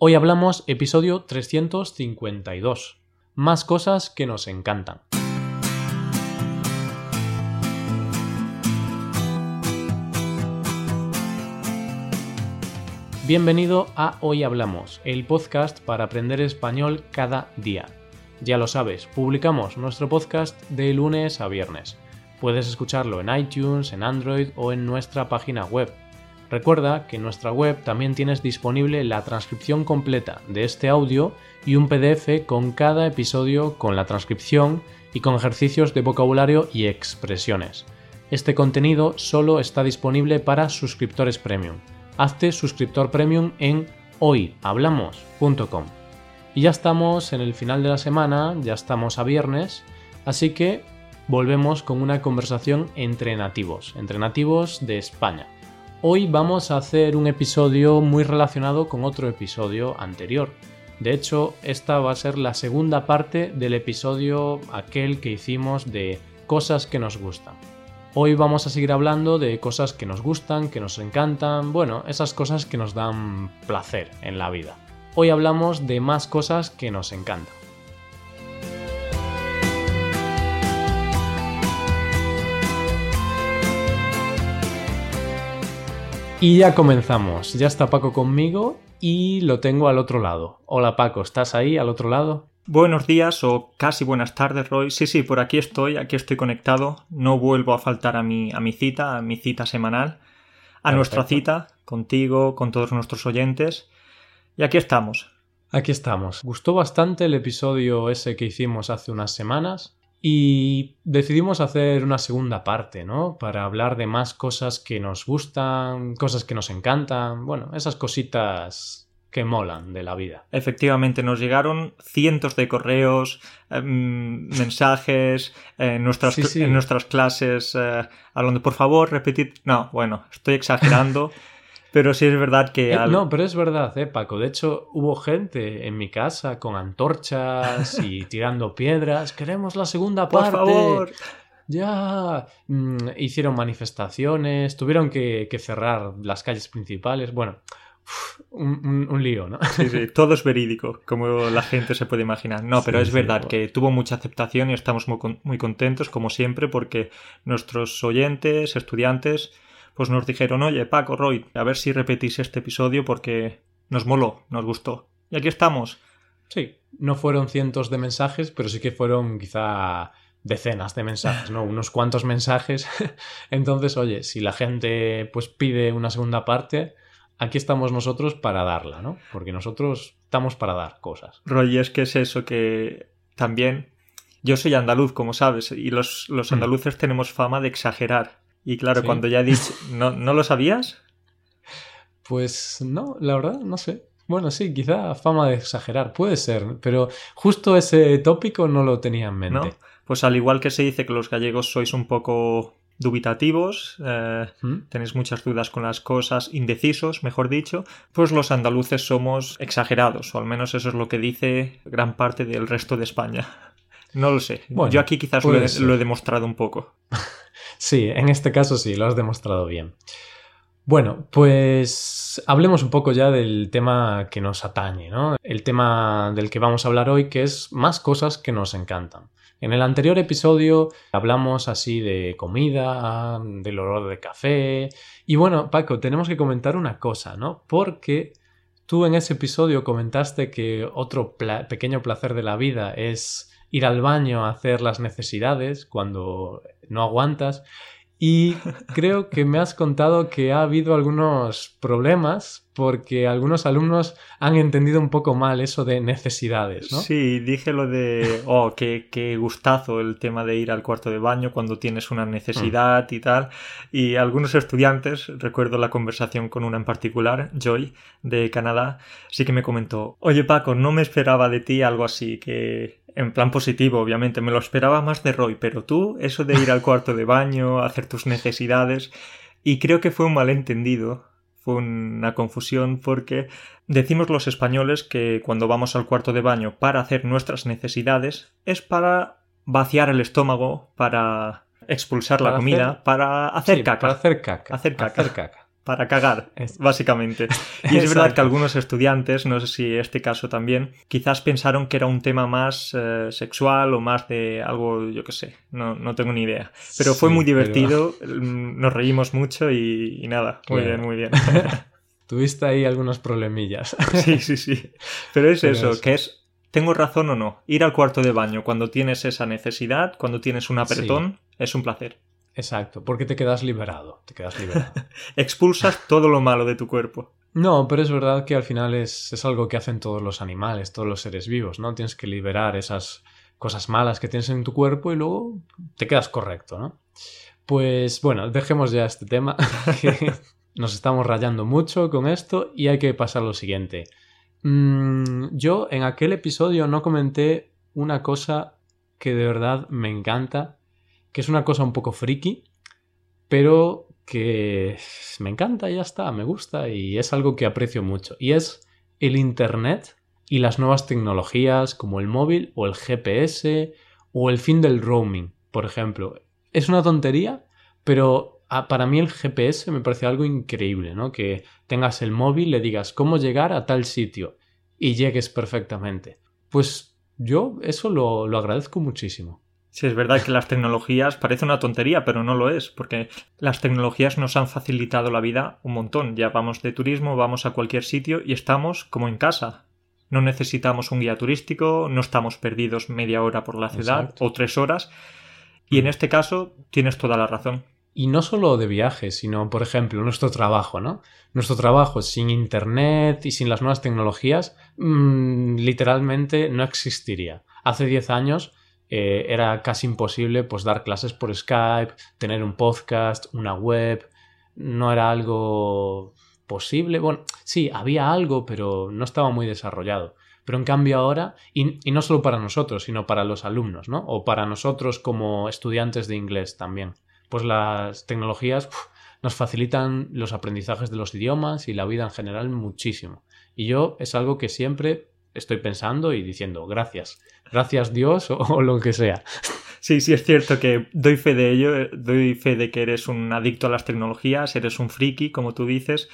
Hoy hablamos episodio 352. Más cosas que nos encantan. Bienvenido a Hoy Hablamos, el podcast para aprender español cada día. Ya lo sabes, publicamos nuestro podcast de lunes a viernes. Puedes escucharlo en iTunes, en Android o en nuestra página web. Recuerda que en nuestra web también tienes disponible la transcripción completa de este audio y un PDF con cada episodio con la transcripción y con ejercicios de vocabulario y expresiones. Este contenido solo está disponible para suscriptores premium hazte suscriptor premium en hoyhablamos.com. Y ya estamos en el final de la semana, ya estamos a viernes, así que volvemos con una conversación entre nativos, entre nativos de España. Hoy vamos a hacer un episodio muy relacionado con otro episodio anterior. De hecho, esta va a ser la segunda parte del episodio aquel que hicimos de cosas que nos gustan. Hoy vamos a seguir hablando de cosas que nos gustan, que nos encantan, bueno, esas cosas que nos dan placer en la vida. Hoy hablamos de más cosas que nos encantan. Y ya comenzamos. Ya está Paco conmigo y lo tengo al otro lado. Hola Paco, ¿estás ahí al otro lado? Buenos días o casi buenas tardes, Roy. Sí, sí, por aquí estoy, aquí estoy conectado. No vuelvo a faltar a mi, a mi cita, a mi cita semanal, a nuestra cita contigo, con todos nuestros oyentes. Y aquí estamos. Aquí estamos. Gustó bastante el episodio ese que hicimos hace unas semanas y decidimos hacer una segunda parte, ¿no? Para hablar de más cosas que nos gustan, cosas que nos encantan, bueno, esas cositas que molan de la vida. Efectivamente, nos llegaron cientos de correos, em, mensajes en nuestras, en nuestras clases, eh, hablando, por favor, repetid. No, bueno, estoy exagerando. Pero sí es verdad que... Eh, no, pero es verdad, eh, Paco. De hecho, hubo gente en mi casa con antorchas y tirando piedras. Queremos la segunda parte. Por favor. Ya. Mm, hicieron manifestaciones, tuvieron que cerrar las calles principales. Bueno, un, lío, ¿no? Sí, sí, todo es verídico, como la gente se puede imaginar. No, pero es verdad que tuvo mucha aceptación y estamos muy, muy contentos, como siempre, porque nuestros oyentes, estudiantes, pues nos dijeron, oye, Paco, Roy, a ver si repetís este episodio porque nos moló, nos gustó. Y aquí estamos. Sí, no fueron cientos de mensajes, pero sí que fueron quizá decenas de mensajes, ¿no? Unos cuantos mensajes. Entonces, oye, si la gente pues pide una segunda parte, aquí estamos nosotros para darla, ¿no? Porque nosotros estamos para dar cosas. Roy, es que es eso que también... Yo soy andaluz, como sabes, y los, los mm. andaluces tenemos fama de exagerar. Y claro, cuando ya he dicho... ¿no, ¿No lo sabías? Pues no, la verdad, no sé. Bueno, sí, quizá fama de exagerar, puede ser, pero justo ese tópico no lo tenía en mente. ¿No? Pues al igual que se dice que los gallegos sois un poco dubitativos, eh, ¿Mm? tenéis muchas dudas con las cosas, indecisos, mejor dicho, pues los andaluces somos exagerados, o al menos eso es lo que dice gran parte del resto de España. No lo sé. Yo aquí quizás lo he, demostrado un poco. sí, en este caso sí, lo has demostrado bien. Bueno, pues hablemos un poco ya del tema que nos atañe, ¿no? El tema del que vamos a hablar hoy, que es más cosas que nos encantan. En el anterior episodio hablamos así de comida, del olor de café. Y bueno, Paco, tenemos que comentar una cosa, ¿no? Porque tú en ese episodio comentaste que otro pequeño placer de la vida es ir al baño a hacer las necesidades cuando no aguantas. Y creo que me has contado que ha habido algunos problemas porque algunos alumnos han entendido un poco mal eso de necesidades, ¿no? Sí, dije lo de, oh, qué, qué gustazo el tema de ir al cuarto de baño cuando tienes una necesidad y tal. Y algunos estudiantes, recuerdo la conversación con una en particular, Joy, de Canadá, sí que me comentó, oye Paco, no me esperaba de ti algo así, que en plan positivo, obviamente, me lo esperaba más de Roy, pero tú, eso de ir al cuarto de baño, hacer tus necesidades, y creo que fue un malentendido, fue una confusión porque decimos los españoles que cuando vamos al cuarto de baño para hacer nuestras necesidades es para vaciar el estómago, para expulsar la comida, para hacer caca. Para hacer caca. Hacer caca. Para cagar, básicamente. Y es verdad que algunos estudiantes, no sé si este caso también, quizás pensaron que era un tema más eh, sexual o más de algo, yo qué sé, no, no tengo ni idea. Pero fue muy divertido, nos reímos mucho y, nada, muy bien, muy bien. Tuviste ahí algunos problemillas. sí, sí, sí. Pero es eso, que es ¿Tengo razón o no? Ir al cuarto de baño cuando tienes esa necesidad, cuando tienes un apretón, es un placer. Exacto, porque te quedas liberado, te quedas liberado. Expulsas todo lo malo de tu cuerpo. No, pero es verdad que al final es, es, algo que hacen todos los animales, todos los seres vivos, ¿no? Tienes que liberar esas cosas malas que tienes en tu cuerpo y luego te quedas correcto, ¿no? Pues bueno, dejemos ya este tema, que nos estamos rayando mucho con esto y hay que pasar a lo siguiente. Mm, yo en aquel episodio no comenté una cosa que de verdad me encanta, que es una cosa un poco friki, pero que me encanta y ya está, me gusta y es algo que aprecio mucho. Y es el Internet y las nuevas tecnologías como el móvil o el GPS o el fin del roaming, por ejemplo. Es una tontería, pero Ah, para mí el GPS me parece algo increíble, ¿no? Que tengas el móvil, le digas cómo llegar a tal sitio y llegues perfectamente. Pues yo eso lo, lo agradezco muchísimo. Sí, es verdad que las tecnologías parece una tontería, pero no lo es, porque las tecnologías nos han facilitado la vida un montón. Ya vamos de turismo, vamos a cualquier sitio y estamos como en casa. No necesitamos un guía turístico, no estamos perdidos media hora por la ciudad o tres horas. Y en mm. este caso tienes toda la razón. Y no solo de viajes, sino, por ejemplo, nuestro trabajo, ¿no? Nuestro trabajo sin Internet y sin las nuevas tecnologías, mmm, literalmente no existiría. Hace 10 años eh, era casi imposible pues, dar clases por Skype, tener un podcast, una web. No era algo posible. Bueno, sí, había algo, pero no estaba muy desarrollado. Pero en cambio ahora, y, y, no solo para nosotros, sino para los alumnos, ¿no? O para nosotros como estudiantes de inglés también pues las tecnologías nos facilitan los aprendizajes de los idiomas y la vida en general muchísimo. Y yo es algo que siempre estoy pensando y diciendo gracias, gracias Dios o, lo que sea. Sí, sí es cierto que doy fe de ello, eh, doy fe de que eres un adicto a las tecnologías, eres un friki, como tú dices,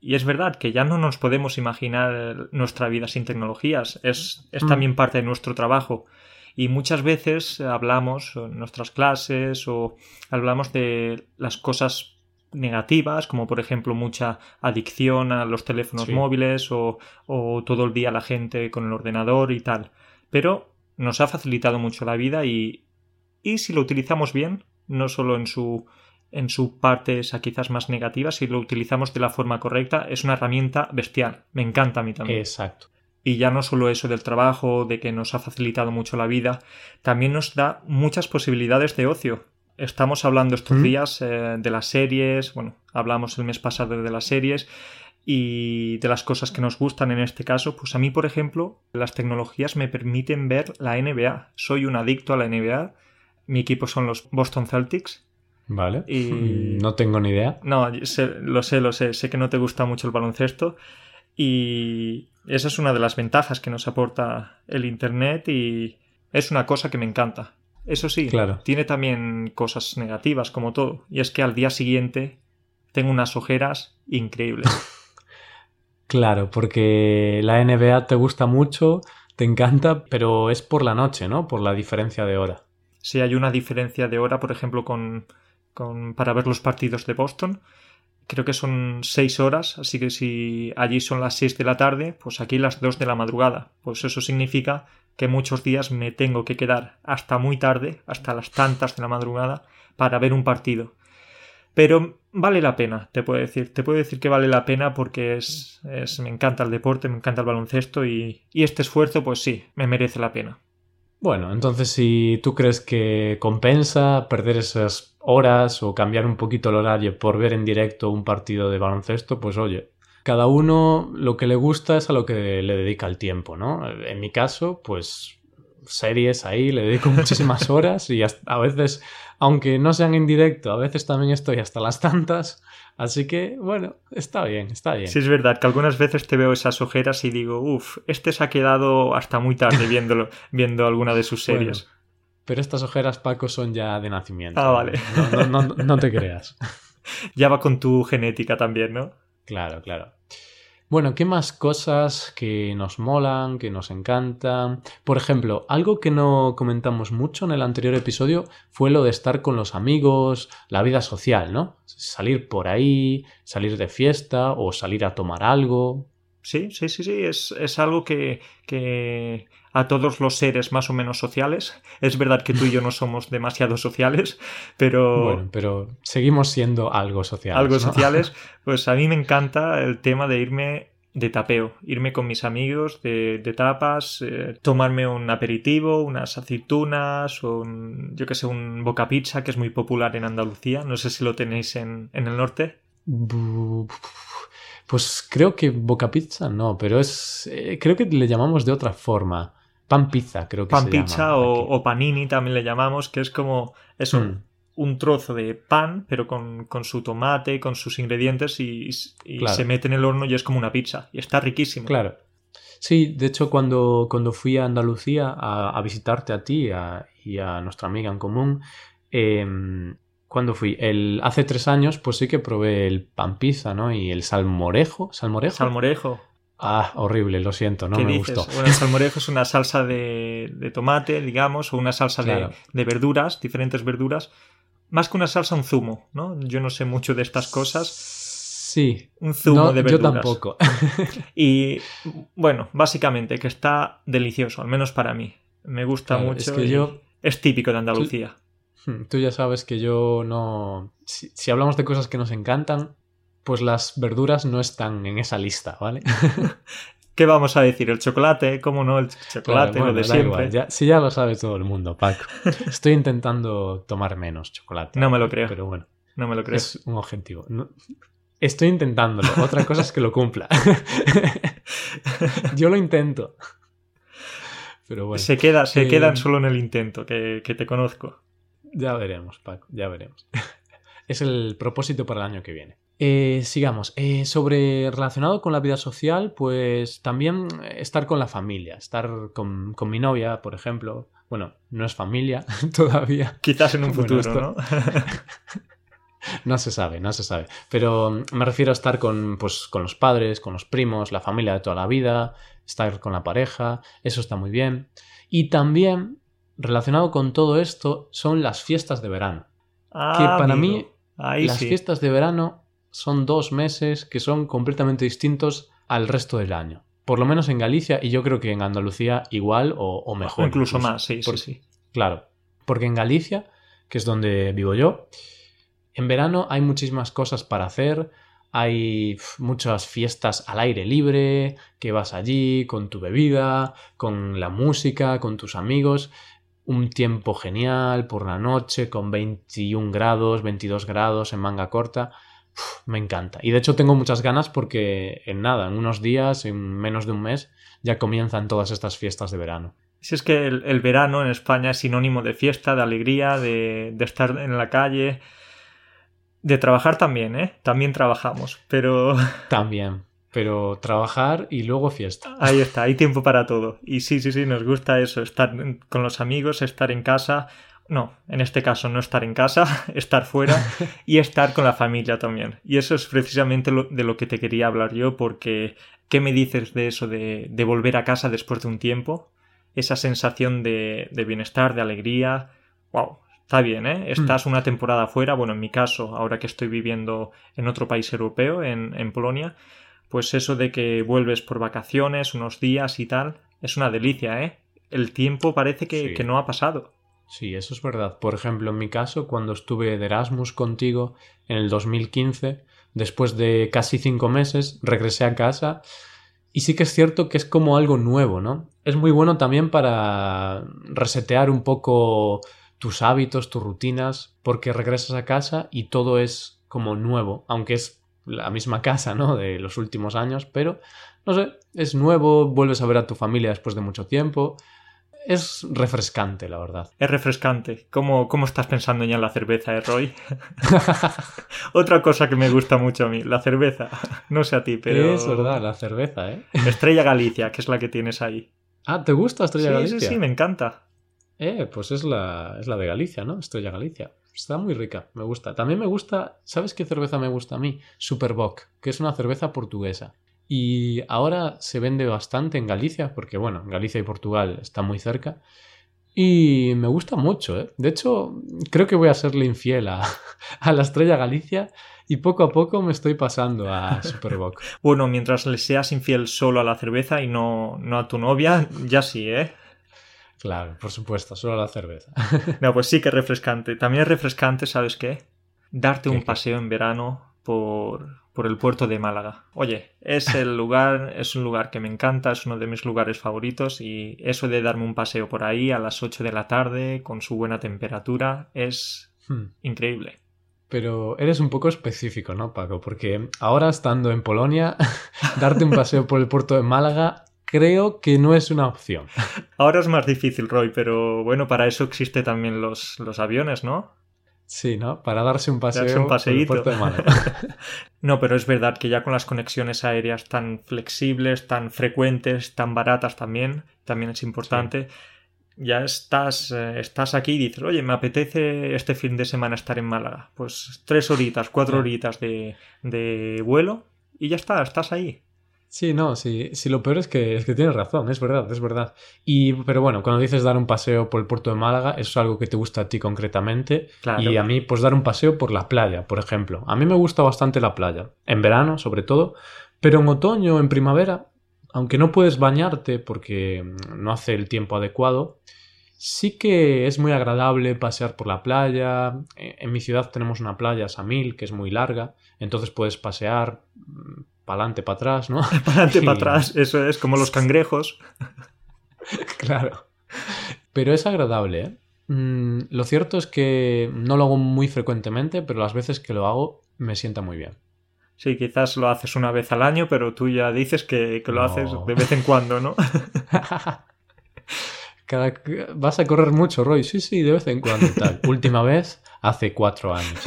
y es verdad que ya no nos podemos imaginar nuestra vida sin tecnologías, es, es mm. también parte de nuestro trabajo. Y muchas veces hablamos en nuestras clases o hablamos de las cosas negativas, como por ejemplo mucha adicción a los teléfonos móviles o, o, todo el día la gente con el ordenador y tal. Pero nos ha facilitado mucho la vida y, y si lo utilizamos bien, no solo en su, en su parte esa quizás más negativa, si lo utilizamos de la forma correcta, es una herramienta bestial. Me encanta a mí también. Exacto. Y ya no solo eso del trabajo, de que nos ha facilitado mucho la vida, también nos da muchas posibilidades de ocio. Estamos hablando estos días eh, de las series, bueno, hablamos el mes pasado de las series y de las cosas que nos gustan en este caso, pues a mí, por ejemplo, las tecnologías me permiten ver la NBA. Soy un adicto a la NBA. Mi equipo son los Boston Celtics. Vale. Y... No tengo ni idea. No, lo sé, lo sé. Sé que no te gusta mucho el baloncesto. Y esa es una de las ventajas que nos aporta el Internet y es una cosa que me encanta. Eso sí, claro. tiene también cosas negativas como todo. Y es que al día siguiente tengo unas ojeras increíbles. claro, porque la NBA te gusta mucho, te encanta, pero es por la noche, ¿no? Por la diferencia de hora. Sí, hay una diferencia de hora, por ejemplo, con, con para ver los partidos de Boston creo que son seis horas, así que si allí son las seis de la tarde, pues aquí las dos de la madrugada. Pues eso significa que muchos días me tengo que quedar hasta muy tarde, hasta las tantas de la madrugada, para ver un partido. Pero vale la pena, te puedo decir. Te puedo decir que vale la pena porque es, es me encanta el deporte, me encanta el baloncesto y, y este esfuerzo, pues sí, me merece la pena. Bueno, entonces si tú crees que compensa perder esas horas o cambiar un poquito el horario por ver en directo un partido de baloncesto, pues oye, cada uno lo que le gusta es a lo que le dedica el tiempo, ¿no? En mi caso, pues series ahí, le dedico muchísimas horas y a veces, aunque no sean en directo, a veces también estoy hasta las tantas Así que, bueno, está bien, está bien. Sí, es verdad que algunas veces te veo esas ojeras y digo, uff, este se ha quedado hasta muy tarde viéndolo, viendo alguna de sus series. pero estas ojeras, Paco, son ya de nacimiento. Ah, vale. No, no, no, te creas. ya va con tu genética también, ¿no? Claro, claro. Bueno, ¿qué más cosas que nos molan, que nos encantan? Por ejemplo, algo que no comentamos mucho en el anterior episodio fue lo de estar con los amigos, la vida social, ¿no? Salir por ahí, salir de fiesta o salir a tomar algo. Sí, sí, sí, sí, es, es algo que, que a todos los seres más o menos sociales. Es verdad que tú y yo no somos demasiado sociales, pero... Bueno, pero seguimos siendo algo sociales. Algo ¿no? sociales. Pues a mí me encanta el tema de irme de tapeo, irme con mis amigos de, de tapas, eh, tomarme un aperitivo, unas aceitunas, un, yo que sé, un boca pizza que es muy popular en Andalucía. No sé si lo tenéis en, en el norte. Pues creo que boca pizza no, pero es. eh, creo que le llamamos de otra forma. Pan pizza, creo que Pan se pizza llama o, panini también le llamamos, que es como eso, Mm. un trozo de pan, pero con, con su tomate, con sus ingredientes y, y Claro. se mete en el horno y es como una pizza. Y está riquísimo. Claro. Sí, de hecho, cuando, cuando fui a Andalucía a, a visitarte a ti a- y a nuestra amiga en común, em, cuando fui? El, hace tres años, pues sí que probé el pan pizza, ¿no? Y el salmorejo. ¿Salmorejo? Salmorejo. ah, horrible, lo siento, no ¿Qué me dices? gustó. Bueno, el salmorejo es una salsa de, de tomate, digamos, o una salsa de- Claro. de, verduras, diferentes verduras. Más que una salsa, un zumo, ¿no? Yo no sé mucho de estas cosas. Sí. Un zumo No, de yo verduras. tampoco. Y bueno, básicamente que está delicioso, al menos para mí. Me gusta Claro, mucho. es que y yo- Es típico de Andalucía. Tú ya sabes que yo no... Si, si hablamos de cosas que nos encantan, pues las verduras no están en esa lista, ¿vale? ¿Qué vamos a decir? ¿El chocolate? ¿Cómo no? El chocolate, Claro, lo de siempre. igual, ya- si ya lo sabe todo el mundo, Paco. Estoy intentando tomar menos chocolate. No me lo creo. Pero bueno, No me lo creo. es un objetivo. No- estoy intentándolo. Otra cosa es que lo cumpla. yo lo intento. Pero bueno, se queda, se eh, quedan solo en el intento, que, que te conozco. Ya veremos, Paco, ya veremos. es el propósito para el año que viene. Eh, sigamos. Eh, sobre relacionado con la vida social, pues también estar con la familia, estar con, con mi novia, por ejemplo. Bueno, no es familia todavía. Quizás en un Bueno, futuro, esto- ¿no? No se sabe, no se sabe. Pero mm, me refiero a estar con, pues, con los padres, con los primos, la familia de toda la vida, estar con la pareja, eso está muy bien. Y también, relacionado con todo esto, son las fiestas de verano. Ah, que para amigo. mí, Ahí las sí. fiestas de verano son dos meses que son completamente distintos al resto del año. Por lo menos en Galicia y yo creo que en Andalucía igual o, o mejor. O incluso más, sí, Por- sí, sí. Claro, porque en Galicia, que es donde vivo yo, en verano hay muchísimas cosas para hacer, hay muchas fiestas al aire libre, que vas allí con tu bebida, con la música, con tus amigos, un tiempo genial por la noche con 21 grados, 22 grados en manga corta. Uf, me encanta. Y de hecho tengo muchas ganas porque en nada, en unos días, en menos de un mes, ya comienzan todas estas fiestas de verano. Si es que el, el verano en España es sinónimo de fiesta, de alegría, de, de estar en la calle, de trabajar también, ¿eh? También trabajamos, pero También. Pero trabajar y luego fiesta. ahí está, hay tiempo para todo. Y sí, sí, sí, nos gusta eso, estar con los amigos, estar en casa. No, en este caso no estar en casa, estar fuera y estar con la familia también. Y eso es precisamente lo- de lo que te quería hablar yo, porque ¿qué me dices de eso de, de volver a casa después de un tiempo? Esa sensación de, de bienestar, de alegría. ¡Wow! Está bien, ¿eh? Estás una temporada fuera, bueno, en mi caso, ahora que estoy viviendo en otro país europeo, en, en Polonia, pues eso de que vuelves por vacaciones unos días y tal, es una delicia, ¿eh? El tiempo parece que, Sí. que no ha pasado. Sí, eso es verdad. Por ejemplo, en mi caso, cuando estuve de Erasmus contigo en el 2015, después de casi cinco meses, regresé a casa y sí que es cierto que es como algo nuevo, ¿no? Es muy bueno también para resetear un poco tus hábitos, tus rutinas, porque regresas a casa y todo es como nuevo, aunque es la misma casa, ¿no? De los últimos años, pero no sé, es nuevo, vuelves a ver a tu familia después de mucho tiempo. Es refrescante, la verdad. Es refrescante. ¿Cómo, cómo estás pensando ya en la cerveza, eh, Roy? Otra cosa que me gusta mucho a mí, la cerveza. No sé a ti, pero... Es verdad, la cerveza, ¿eh? Estrella Galicia, que es la que tienes ahí. Ah, ¿te gusta Estrella sí, Galicia? sí, sí, me encanta. Eh, pues es la, es la de Galicia, ¿no? Estrella Galicia. Está muy rica, me gusta. También me gusta, ¿sabes qué cerveza me gusta a mí? Superboc, que es una cerveza portuguesa. Y ahora se vende bastante en Galicia, porque bueno, Galicia y Portugal están muy cerca. Y me gusta mucho, ¿eh? De hecho, creo que voy a serle infiel a, a la estrella Galicia y poco a poco me estoy pasando a Superboc. bueno, mientras le seas infiel solo a la cerveza y no, no a tu novia, ya sí, ¿eh? Claro, por supuesto, solo la cerveza. no, pues sí que es refrescante. También es refrescante, ¿sabes qué? Darte un paseo en verano por, por el puerto de Málaga. Oye, es el lugar, es un lugar que me encanta, es uno de mis lugares favoritos y eso de darme un paseo por ahí a las 8 de la tarde con su buena temperatura es hmm. increíble. Pero eres un poco específico, ¿no, Paco? Porque ahora estando en Polonia, darte un paseo por el puerto de Málaga creo que no es una opción. Ahora es más difícil, Roy, pero bueno, para eso existen también los, los aviones, ¿no? Sí, ¿no? Para darse un paseo darse un por el puerto de Málaga. no, pero es verdad que ya con las conexiones aéreas tan flexibles, tan frecuentes, tan baratas también, también es importante ya estás, eh, estás aquí y dices, oye, me apetece este fin de semana estar en Málaga. Pues tres horitas, cuatro horitas de, de vuelo y ya está, estás ahí. Sí, no, sí, sí, lo peor es que, es que tienes razón, es verdad, es verdad. Y, pero bueno, cuando dices dar un paseo por el puerto de Málaga, eso es algo que te gusta a ti concretamente. Y a mí, pues dar un paseo por la playa, por ejemplo. A mí me gusta bastante la playa, en verano sobre todo, pero en otoño, en primavera, aunque no puedes bañarte porque no hace el tiempo adecuado, sí que es muy agradable pasear por la playa. E, en mi ciudad tenemos una playa, Samil, que es muy larga, entonces puedes pasear para adelante, para atrás, ¿no? para adelante, para atrás, eso es como los cangrejos. claro. Pero es agradable, ¿eh? Mm, lo cierto es que no lo hago muy frecuentemente, pero las veces que lo hago me sienta muy bien. Sí, quizás lo haces una vez al año, pero tú ya dices que, lo haces de vez en cuando, ¿no? Vas a correr mucho, Roy. Sí, sí, de vez en cuando tal. Última vez hace cuatro años.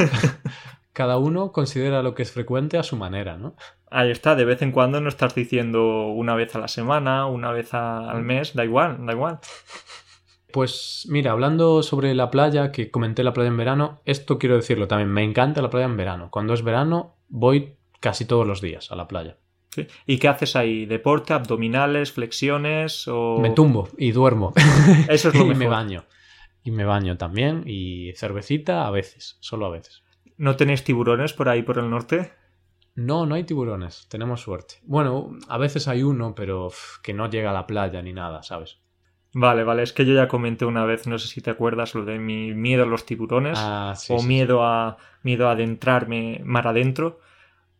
Cada uno considera lo que es frecuente a su manera, ¿no? Ahí está, de vez en cuando no estás diciendo una vez a la semana, una vez al mes, da igual, da igual. Pues mira, hablando sobre la playa, que comenté la playa en verano, esto quiero decirlo también, me encanta la playa en verano. Cuando es verano voy casi todos los días a la playa. ¿Y qué haces ahí? ¿Deporte, abdominales, flexiones o...? Me tumbo y duermo. Eso es lo mejor. y me baño. Y me baño también y cervecita a veces, solo a veces. ¿No tenéis tiburones por ahí por el norte? No, no hay tiburones, tenemos suerte. Bueno, a veces hay uno, pero que no llega a la playa ni nada, ¿sabes? Vale, vale, es que yo ya comenté una vez, no sé si te acuerdas, lo de mi miedo a los tiburones ah, o miedo a miedo a adentrarme mar adentro.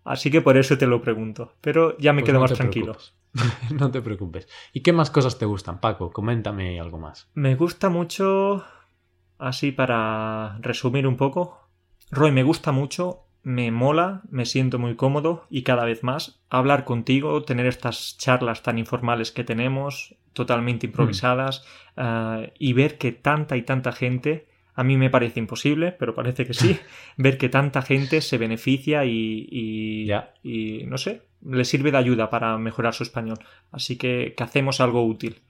Así que por eso te lo pregunto. Pero ya me pues quedo más tranquilo. no te preocupes. ¿Y qué más cosas te gustan, Paco? Coméntame algo más. Me gusta mucho, así para resumir un poco. Roy, me gusta mucho, me mola, me siento muy cómodo y cada vez más hablar contigo, tener estas charlas tan informales que tenemos, totalmente improvisadas, mm. eh, y ver que tanta y tanta gente a mí me parece imposible, pero parece que sí, ver que tanta gente se beneficia y, y, no sé, le sirve de ayuda para mejorar su español. Así que, que hacemos algo útil,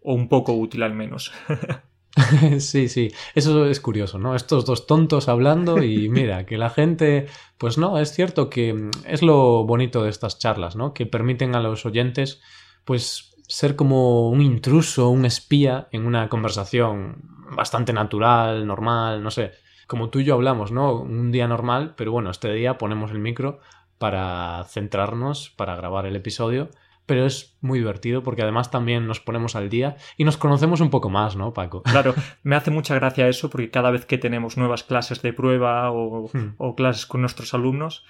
o un poco útil al menos. sí, sí, eso es curioso, ¿no? Estos dos tontos hablando y mira, que la gente, pues no, es cierto que es lo bonito de estas charlas, ¿no? Que permiten a los oyentes, pues ser como un intruso, un espía en una conversación bastante natural, normal, no sé. Como tú y yo hablamos, ¿no? Un día normal, pero bueno, este día ponemos el micro para centrarnos, para grabar el episodio. Pero es muy divertido porque además también nos ponemos al día y nos conocemos un poco más, ¿no, Paco? Claro, me hace mucha gracia eso porque cada vez que tenemos nuevas clases de prueba o, hmm. o clases con nuestros alumnos,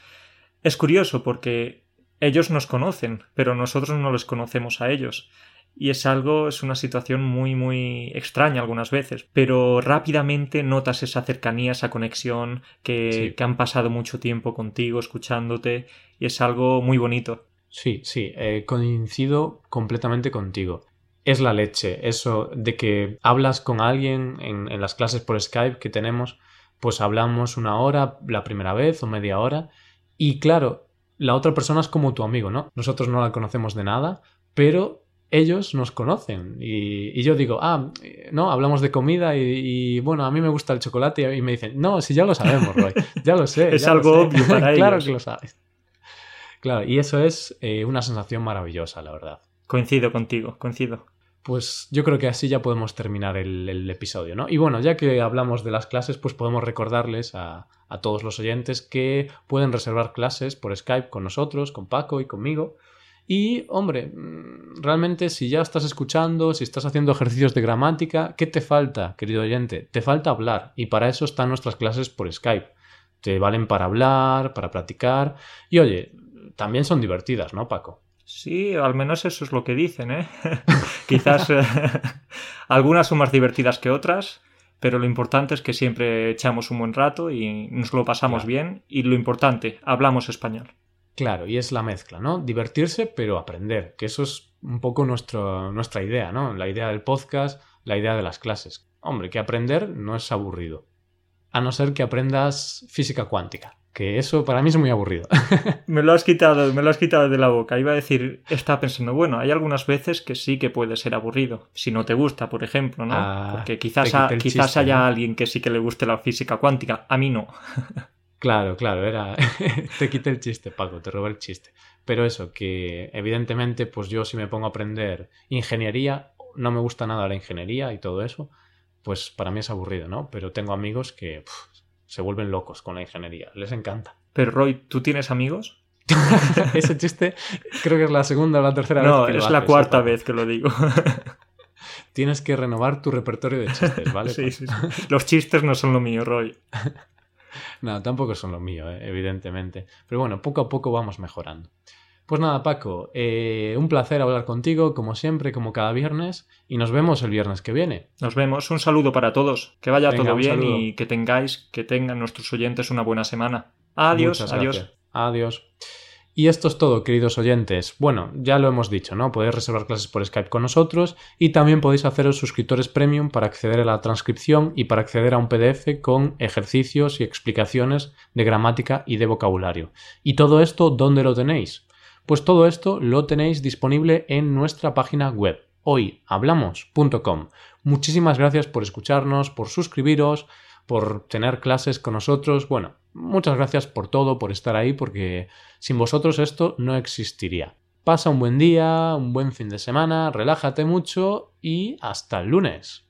es curioso porque ellos nos conocen, pero nosotros no les conocemos a ellos y es algo, es una situación muy, muy extraña algunas veces, pero rápidamente notas esa cercanía, esa conexión, que, han pasado mucho tiempo contigo, escuchándote, y es algo muy bonito. Sí, sí, eh, coincido completamente contigo. Es la leche, eso de que hablas con alguien en, en las clases por Skype que tenemos, pues hablamos una hora la primera vez o media hora, y claro, la otra persona es como tu amigo, ¿no? Nosotros no la conocemos de nada, pero ellos nos conocen. Y, yo digo, ah, no, hablamos de comida y, bueno, a mí me gusta el chocolate y me dicen, no, si ya lo sabemos, Roy, ya lo sé. es algo obvio para ellos. claro que lo sabes. Claro, y eso es eh, una sensación maravillosa, la verdad. Coincido contigo, coincido. Pues yo creo que así ya podemos terminar el, episodio, ¿no? Y bueno, ya que hablamos de las clases, pues podemos recordarles a, a todos los oyentes que pueden reservar clases por Skype con nosotros, con Paco y conmigo. Y, hombre, mm, realmente si ya estás escuchando, si estás haciendo ejercicios de gramática, ¿qué te falta, querido oyente? Te falta hablar. Y para eso están nuestras clases por Skype. Te valen para hablar, para practicar. Y oye, también son divertidas, ¿no, Paco? Sí, al menos eso es lo que dicen, ¿eh? Quizás eh, algunas son más divertidas que otras, pero lo importante es que siempre echamos un buen rato y nos lo pasamos bien y lo importante, hablamos español. Claro, y es la mezcla, ¿no? Divertirse, pero aprender, que eso es un poco nuestra idea, ¿no? La idea del podcast, la idea de las clases. Hombre, que aprender no es aburrido. A no ser que aprendas física cuántica que eso para mí es muy aburrido. me lo has quitado, me lo has quitado de la boca. Iba a decir, estaba pensando, bueno, hay algunas veces que sí que puede ser aburrido, si no te gusta, por ejemplo, ¿no? Ah, Porque quizás, quizás haya alguien que sí que le guste la física cuántica, a mí no. claro, claro, era te quité el chiste, Paco, te robé el chiste. Pero eso, que evidentemente, pues yo si me pongo a aprender ingeniería, no me gusta nada la ingeniería y todo eso, pues para mí es aburrido, ¿no? Pero tengo amigos que se vuelven locos con la ingeniería, les encanta. Pero Roy, ¿tú tienes amigos? Ese chiste creo que es la segunda o la tercera vez. Que es la cuarta vez que lo digo. Tienes que renovar tu repertorio de chistes, ¿vale? sí, sí, sí. Los chistes no son lo mío, Roy. no, tampoco son lo mío, eh, evidentemente. Pero bueno, poco a poco vamos mejorando. Pues nada, Paco, eh, un placer hablar contigo, como siempre, como cada viernes, y nos vemos el viernes que viene. Nos vemos, un saludo para todos, que vaya todo bien y que tengáis, que tengan nuestros oyentes una buena semana. Adiós, adiós. Adiós. Y esto es todo, queridos oyentes. Bueno, ya lo hemos dicho, ¿no? Podéis reservar clases por Skype con nosotros y también podéis haceros suscriptores premium para acceder a la transcripción y para acceder a un PDF con ejercicios y explicaciones de gramática y de vocabulario. ¿Y todo esto dónde lo tenéis? Pues todo esto lo tenéis disponible en nuestra página web hoyhablamos.com. Muchísimas gracias por escucharnos, por suscribiros, por tener clases con nosotros. Bueno, muchas gracias por todo, por estar ahí, porque sin vosotros esto no existiría. Pasa un buen día, un buen fin de semana, relájate mucho y hasta el lunes.